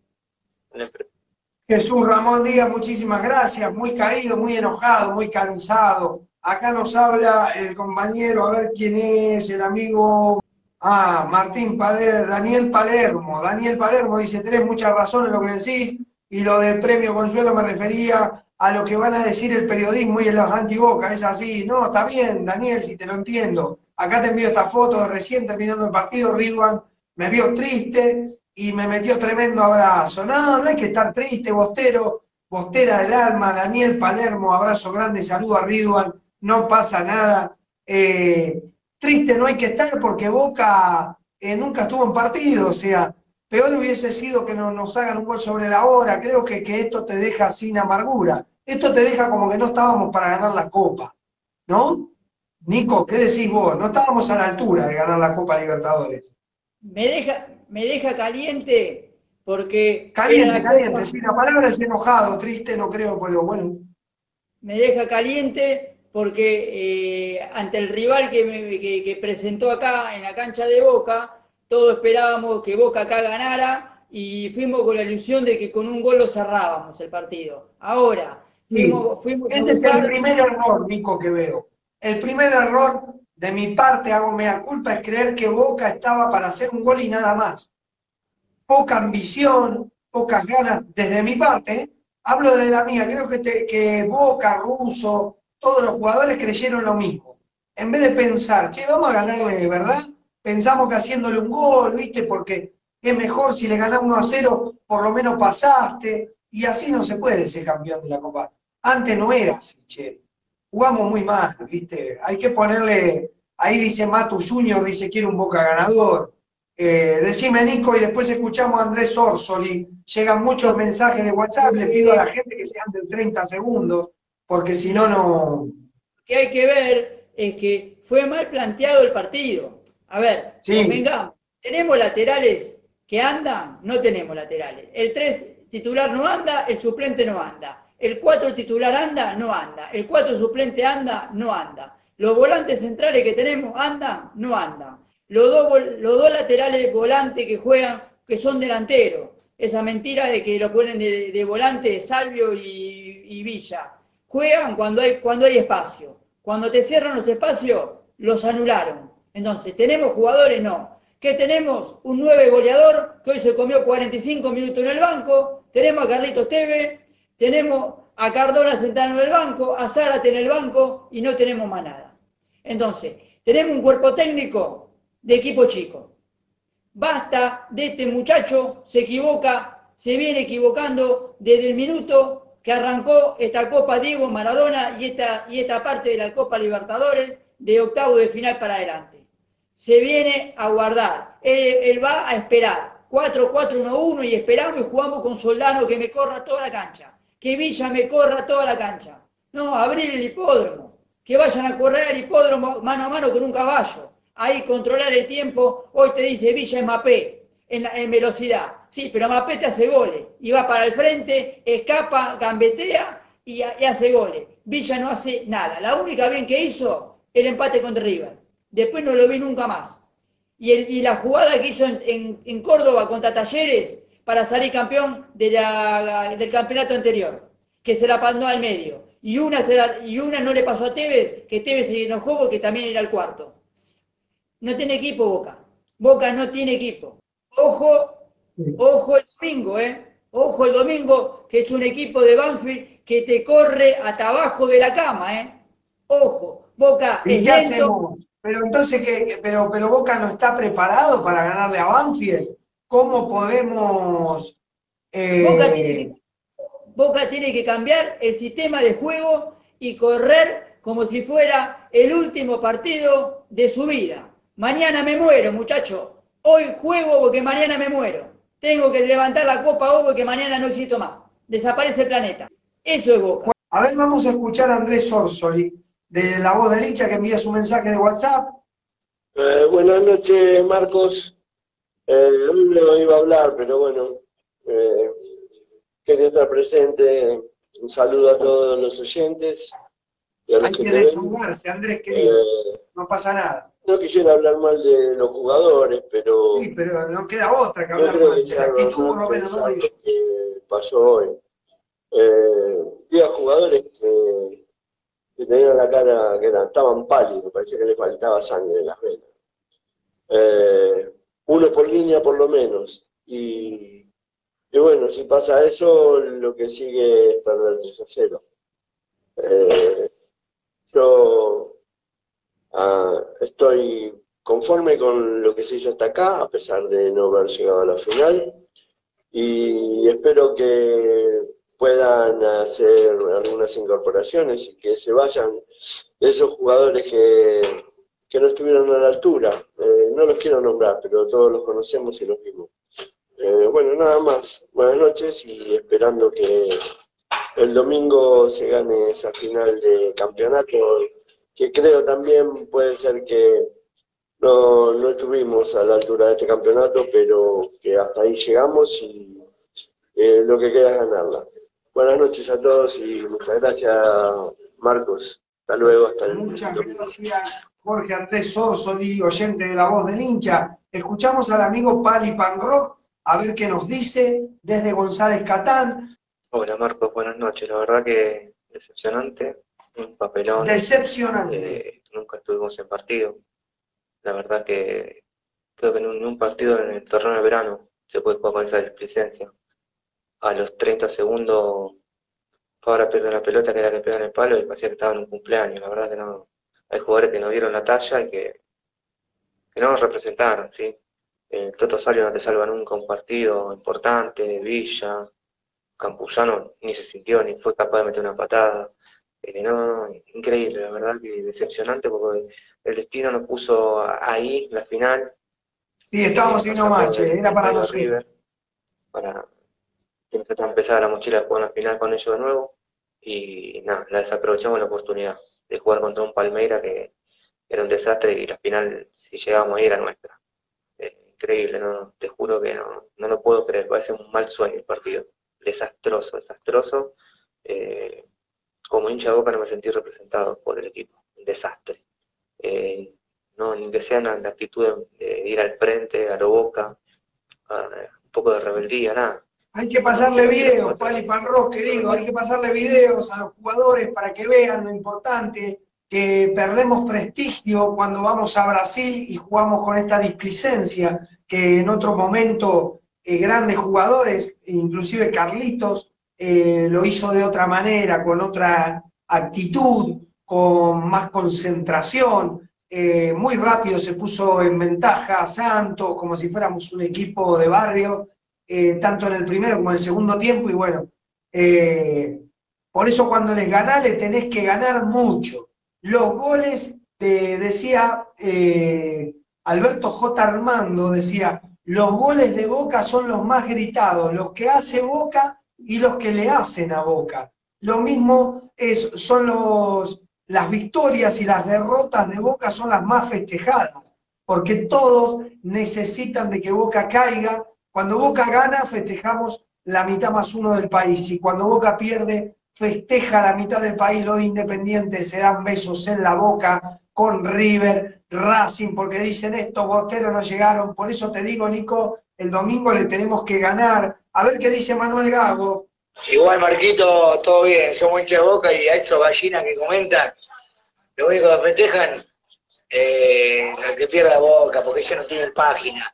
B: Jesús Ramón Díaz, muchísimas gracias. Muy caído, muy enojado, muy cansado. Acá nos habla el compañero, a ver quién es, el amigo. Ah, Martín Palermo, Daniel Palermo. Daniel Palermo dice, tenés mucha razón en lo que decís, y lo del premio Consuelo me refería a lo que van a decir el periodismo y los antiboca. Es así. No, está bien, Daniel, si te lo entiendo. Acá te envío esta foto de recién terminando el partido. Ridwan me vio triste y me metió tremendo abrazo. No, no hay que estar triste, Bostero, Bostera del alma, Daniel Palermo, abrazo grande, saludo a Ridwan, no pasa nada. Eh, triste no hay que estar porque Boca eh, nunca estuvo en partido, o sea, peor hubiese sido que no, nos hagan un gol sobre la hora, creo que, que esto te deja sin amargura, esto te deja como que no estábamos para ganar la Copa, ¿no? Nico, ¿qué decís vos? No estábamos a la altura de ganar la Copa Libertadores.
F: Me deja, me deja caliente porque...
B: Caliente, caliente, sí, la palabra es enojado, triste, no creo, pero bueno.
F: me deja caliente porque eh, ante el rival que, me- que- que presentó acá en la cancha de Boca, todos esperábamos que Boca acá ganara y fuimos con la ilusión de que con un gol lo cerrábamos el partido. Ahora, fuimos, fuimos a
B: Ese es el
F: buscar-
B: primer error, Nico, que veo. El primer error de mi parte, hago mea culpa, es creer que Boca estaba para hacer un gol y nada más. Poca ambición, pocas ganas, desde mi parte, hablo de la mía, creo que, te- que Boca, Russo, todos los jugadores creyeron lo mismo. En vez de pensar, che, vamos a ganarle de verdad, pensamos que haciéndole un gol, ¿viste? Porque es mejor si le ganás 1 a 0, por lo menos pasaste, y así no se puede ser campeón de la Copa. Antes no era así, che. Jugamos muy mal, ¿viste? Hay que ponerle, ahí dice Matu Junior, dice quiere un Boca ganador. Eh, decime Nico y después escuchamos a Andrés Orsoli. Llegan muchos mensajes de WhatsApp, le pido a la gente que sean de 30 segundos, porque si no, no...
F: que hay que ver es que fue mal planteado el partido. A ver,
B: Sí.
F: convengamos, ¿tenemos laterales que andan? No tenemos laterales. El 3 titular no anda, el suplente no anda. El 4 titular anda, no anda. El 4 suplente anda, no anda. Los volantes centrales que tenemos andan, no andan. Los dos, los dos laterales volantes que juegan, que son delanteros. Esa mentira de que lo ponen de, de volante Salvio y, y Villa. Juegan cuando hay, cuando hay espacio. Cuando te cierran los espacios, los anularon. Entonces, ¿tenemos jugadores? No. ¿Qué tenemos? Un 9 goleador que hoy se comió 45 minutos en el banco. Tenemos a Carlitos Teve, tenemos a Cardona sentado en el banco, a Zárate en el banco y no tenemos más nada. Entonces, tenemos un cuerpo técnico de equipo chico. Basta de este muchacho, se equivoca, se viene equivocando desde el minuto que arrancó esta Copa Diego Maradona y esta, y esta parte de la Copa Libertadores de octavo de final para adelante. Se viene a guardar, él, él va a esperar 4-4-1-1 y esperamos y jugamos con Soldano que me corra toda la cancha, que Villa me corra toda la cancha. No, abrir el hipódromo, que vayan a correr al hipódromo mano a mano con un caballo ahí controlar el tiempo. Hoy te dice Villa es Mapé en, velocidad. Sí, pero Mapé te hace goles. Y va para el frente, escapa, gambetea y, ha- y hace goles. Villa no hace nada. La única bien que hizo, el empate contra River. Después no lo vi nunca más. Y, el- y la jugada que hizo en Córdoba contra Talleres para salir campeón de la- del campeonato anterior, que se la mandó al medio. Y una, se la- y una no le pasó a Tevez, que Tevez se enojó porque también era el cuarto. No tiene equipo Boca. Boca no tiene equipo. Ojo, ojo el domingo, ¿eh? Ojo el domingo, que es un equipo de Banfield que te corre hasta abajo de la cama, ¿eh? Ojo, Boca
B: ¿Y
F: es lento.
B: hacemos? Pero entonces, ¿qué? pero, pero Boca no está preparado para ganarle a Banfield. Cómo podemos... eh,
F: Boca tiene, Boca tiene que cambiar el sistema de juego y correr como si fuera el último partido de su vida. Mañana me muero, muchacho. Hoy juego porque mañana me muero. Tengo que levantar la copa hoy porque mañana no existo más. Desaparece el planeta. Eso es Boca.
B: A ver, vamos a escuchar a Andrés Sorsoli, de La Voz del Hincha, que envía su mensaje de WhatsApp.
I: Eh, buenas noches, Marcos. Eh, hoy no iba a hablar, pero bueno, eh, quería estar presente. Un saludo a todos los oyentes. y a los
B: Hay
I: que
B: que desahogarse, Andrés, querido.
I: Eh,
B: No pasa nada.
I: no quisiera hablar mal de los jugadores, pero
B: Sí, pero no queda otra que
I: no
B: hablar mal.
I: que
B: De la actitud, por lo menos, no
I: lo que pasó hoy. Eh, vi a jugadores que, que tenían la cara, que eran, estaban pálidos, parecía que le faltaba sangre en las venas. Eh, uno por línea por lo menos. Y, y bueno, si pasa eso, lo que sigue es perder 3 a 0. Eh, yo ah, estoy conforme con lo que se hizo hasta acá, a pesar de no haber llegado a la final, y espero que puedan hacer algunas incorporaciones y que se vayan esos jugadores que, que no estuvieron a la altura. Eh, no los quiero nombrar, pero todos los conocemos y los vimos. Eh, bueno, nada más. Buenas noches y esperando que el domingo se gane esa final de campeonato, que creo también puede ser que no, no estuvimos a la altura de este campeonato, pero que hasta ahí llegamos y eh, lo que queda es ganarla. Buenas noches a todos y muchas gracias, Marcos. Hasta luego, hasta el
B: Muchas gracias, Jorge Andrés Sorsoli, oyente de La Voz del Hincha. Escuchamos al amigo Pali Panrock a ver qué nos dice desde González Catán.
J: Hola Marcos, buenas noches. La verdad que decepcionante, un papelón.
B: Decepcionante.
J: Eh, nunca estuvimos en partido. La verdad que creo que en un, en un partido en el torneo de verano se puede jugar con esa displicencia. A los 30 segundos, ahora pierde la pelota que era que pega en el palo y parecía que estaba en un cumpleaños. La verdad que no. Hay jugadores que no dieron la talla y que, que no nos representaron, ¿sí? El Toto Salio no te salva nunca un partido importante, Villa, Campuzano ni se sintió ni fue capaz de meter una patada. Eh, no, no, increíble, la verdad que decepcionante porque el destino nos puso ahí, la final.
B: Sí, estábamos
J: sacó
B: match,
J: del-
B: era para nosotros.
J: River, para que la mochila de jugar la final con ellos de nuevo. Y nada, la desaprovechamos la oportunidad de jugar contra un Palmeira que era un desastre y la final, si llegábamos ahí, era nuestra. Eh, increíble, no, te juro que no, no lo puedo creer, parece un mal sueño el partido. Desastroso, desastroso. Eh, como hincha de boca no me sentí representado por el equipo, un desastre. Eh, no, ni que sea la, actitud de, ir al frente, a lo boca, un poco de rebeldía, nada.
B: Hay que pasarle videos, Pali querido, hay que pasarle videos a los jugadores para que vean lo importante, que perdemos prestigio cuando vamos a Brasil y jugamos con esta displicencia, que en otro momento eh, grandes jugadores, inclusive Carlitos, eh, lo hizo de otra manera, con otra actitud, con más concentración, eh, muy rápido se puso en ventaja Santos, como si fuéramos un equipo de barrio, eh, tanto en el primero como en el segundo tiempo, y bueno, eh, por eso cuando les ganás, le tenés que ganar mucho. Los goles, te decía eh, Alberto J. Armando, decía, los goles de Boca son los más gritados, los que hace Boca y los que le hacen a Boca. Lo mismo es, son los, las victorias y las derrotas de Boca son las más festejadas, porque todos necesitan de que Boca caiga. Cuando Boca gana, festejamos la mitad más uno del país, y cuando Boca pierde, festeja la mitad del país. Los de Independiente se dan besos en la boca con River, Racing, porque dicen estos boteros no llegaron. Por eso te digo, Nico, el domingo le tenemos que ganar. A ver qué dice Manuel Gago.
G: Igual, Marquito, todo bien, somos hinchas de boca y a estos gallinas que comentan, lo único que festejan, eh, el que pierda boca, porque ellos no tienen página.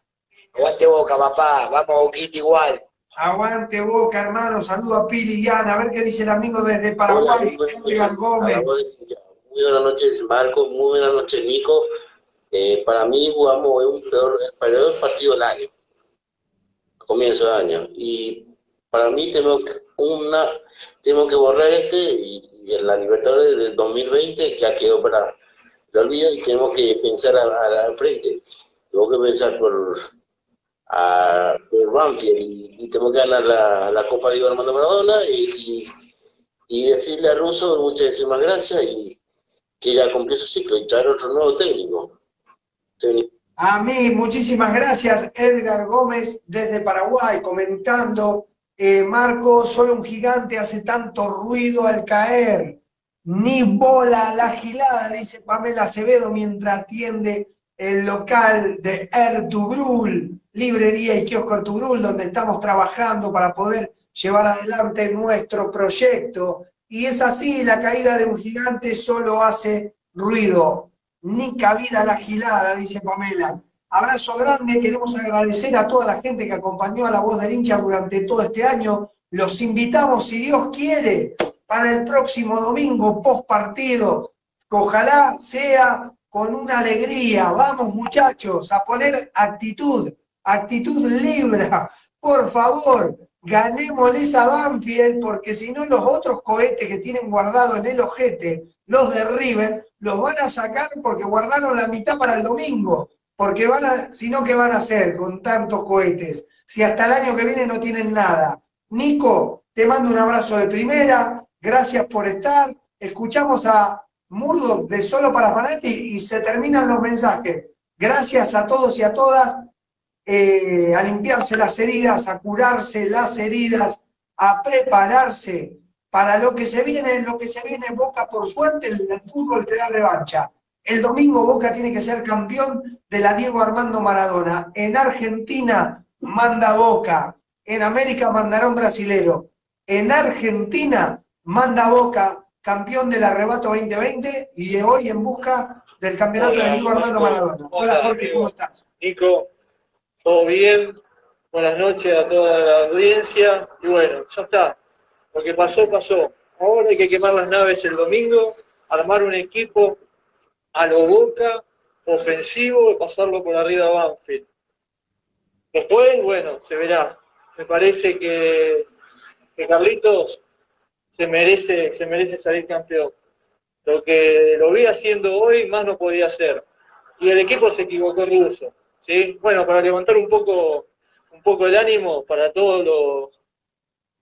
G: Aguante boca, papá, vamos Boquita igual.
B: Aguante Boca, hermano. Saludo a Pili y Ana. A ver qué dice el amigo desde Paraguay, Edgar Gómez.
K: Muy buenas noches, Marco. Muy buenas noches, Nico. Eh, para mí jugamos un peor, el peor partido del año. comienzo de año. Y para mí tenemos que, una, tenemos que borrar este y, en la Libertadores del 2020 ya quedó para el olvido y tenemos que pensar al frente. Tenemos que pensar por, a, por Banfield y, tenemos que ganar la, la Copa de Armando Maradona y, y, decirle a Russo muchísimas gracias y que ya cumplió su ciclo y traer otro nuevo técnico.
B: A mí, muchísimas gracias, Edgar Gómez, desde Paraguay, comentando. Eh, Marco, solo un gigante hace tanto ruido al caer. Ni bola la gilada, dice Pamela Acevedo mientras atiende el local de Ertugrul, librería y kiosco Ertugrul, donde estamos trabajando para poder llevar adelante nuestro proyecto. Y es así, la caída de un gigante solo hace ruido ni cabida la gilada, dice Pamela. Abrazo grande, queremos agradecer a toda la gente que acompañó a la voz del hincha durante todo este año. Los invitamos, si Dios quiere, para el próximo domingo, post partido. Ojalá sea con una alegría. Vamos, muchachos, a poner actitud, actitud libra. Por favor, ganémosles a Banfield, porque si no, los otros cohetes que tienen guardado en el ojete, los de River, los van a sacar porque guardaron la mitad para el domingo. Porque van a, si no, ¿qué van a hacer con tantos cohetes? Si hasta el año que viene no tienen nada. Nico, te mando un abrazo de primera, gracias por estar. Escuchamos a Murdoch de Solo para Fanati y se terminan los mensajes. Gracias a todos y a todas. Eh, a limpiarse las heridas, a curarse las heridas, a prepararse para lo que se viene, lo que se viene Boca, por suerte, el, fútbol te da revancha. El domingo Boca tiene que ser campeón de la Diego Armando Maradona. En Argentina manda Boca. En América mandará un brasilero. En Argentina manda Boca, campeón del arrebato 2020 y hoy en busca del campeonato de Diego Armando Maradona.
L: Hola, Jorge, ¿cómo estás? Nico, todo bien. Buenas noches a toda la audiencia. Y bueno, ya está. Lo que pasó, pasó. Ahora hay que quemar las naves el domingo, armar un equipo a lo boca, ofensivo, y pasarlo por arriba a Banfield. Después, bueno, se verá. Me parece que, que Carlitos se merece, se merece salir campeón. Lo que lo vi haciendo hoy, más no podía hacer. Y el equipo se equivocó ruso. ¿sí? Bueno, para levantar un poco, un poco el ánimo para todos los,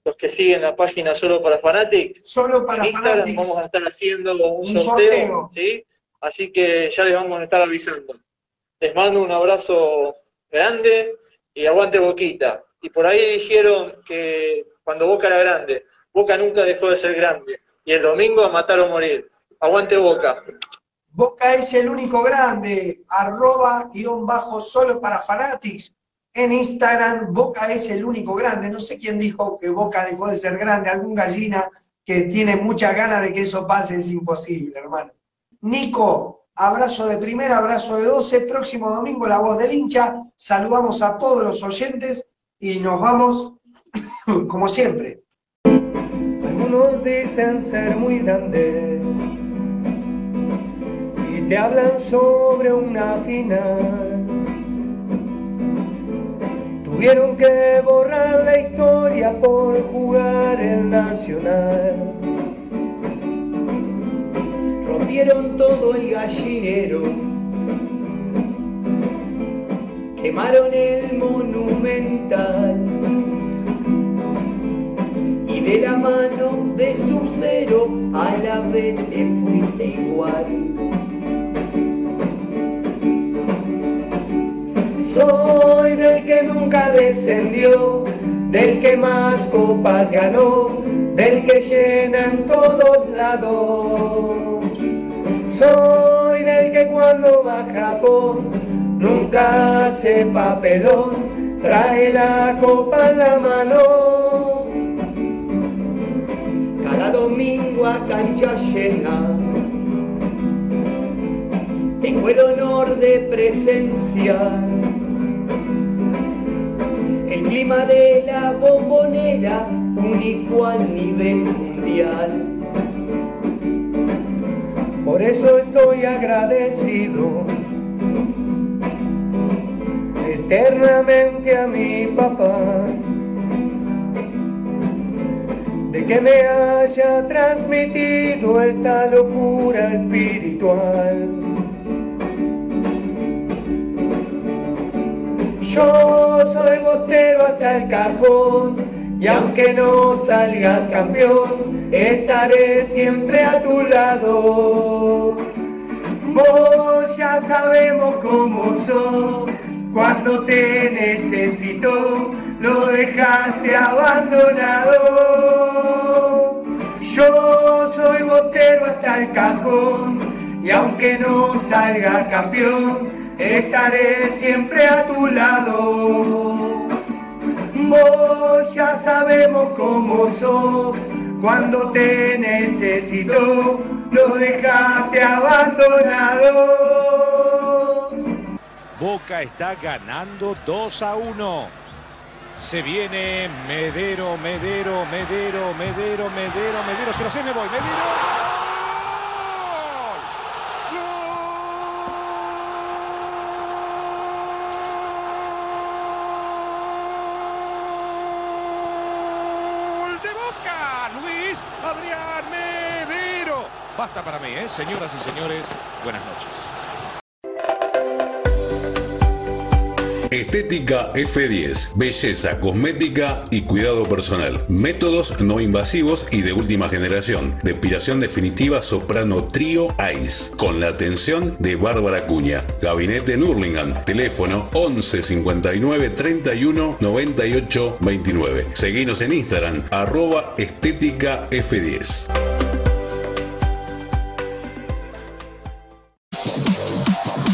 L: los que siguen la página solo para Fanatics.
B: Solo para.
L: Vamos a estar haciendo un, sorteo, ¿sí? Así que ya les vamos a estar avisando. Les mando un abrazo grande y aguante Boquita. Y por ahí dijeron que cuando Boca era grande, Boca nunca dejó de ser grande. Y el domingo a matar o morir. Aguante Boca.
B: Boca es el único grande. Arroba guion bajo solo para Fanatics en Instagram, Boca es el único grande. No sé quién dijo que Boca dejó de ser grande. Algún gallina que tiene mucha ganas de que eso pase es imposible, hermano. Nico, abrazo de primera, abrazo de 12. Próximo domingo, la voz del hincha. Saludamos a todos los oyentes y nos vamos como siempre.
M: Algunos dicen ser muy grandes y te hablan sobre una final Tuvieron que borrar la historia por jugar el Nacional.
N: Rompieron todo el gallinero. Quemaron el monumental. De la mano de su cero a la vez te fuiste igual. Soy del que nunca descendió, del que más copas ganó, del que llena en todos lados. Soy del que cuando va a Japón nunca hace papelón, trae la copa en la mano. Domingo a cancha llena. Tengo el honor de presenciar el clima de la bombonera único a nivel mundial.
M: Por eso estoy agradecido de
B: eternamente a mi papá de que me haya transmitido esta locura espiritual. Yo soy bostero hasta el cajón y aunque no salgas campeón, estaré siempre a tu lado. Vos ya sabemos cómo sos, cuando te necesito, lo dejaste abandonado. Yo soy botero hasta el cajón y aunque no salga campeón, estaré siempre a tu lado. Vos ya sabemos cómo sos, cuando te necesito, lo dejaste abandonado.
O: Boca está ganando 2 a 1. Se viene Medero, Medero, Medero, Medero, Medero, Medero. Se lo sé, me voy. Medero. Adrián Medero. Basta para mí, ¿eh? Señoras y señores, buenas noches.
A: Estética F10, belleza, cosmética y cuidado personal. Métodos no invasivos y de última generación. Depilación definitiva soprano trío ICE. Con la atención de Bárbara Cuña. Gabinete en Hurlingham. Teléfono 11 59 31 98 29. Seguinos en Instagram, arroba estética F10.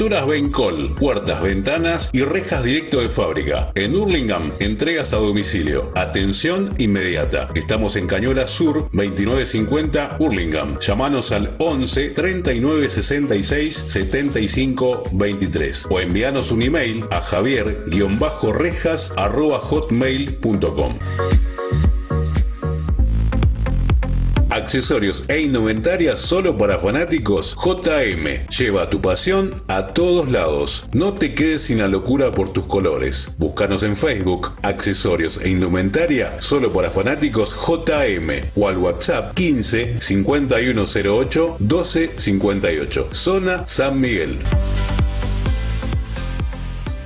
A: Aberturas Bencol, puertas, ventanas y rejas directo de fábrica. En Hurlingham, entregas a domicilio. Atención inmediata. Estamos en Cañola Sur, 2950 Hurlingham. Llámanos al 11 39 66 75 23 o envíanos un email a javier-rejas hotmail.com. Accesorios e indumentaria solo para fanáticos JM. Lleva tu pasión a todos lados. No te quedes sin la locura por tus colores. Búscanos en Facebook, Accesorios e indumentaria solo para fanáticos JM o al WhatsApp 15 5108 1258. Zona San Miguel.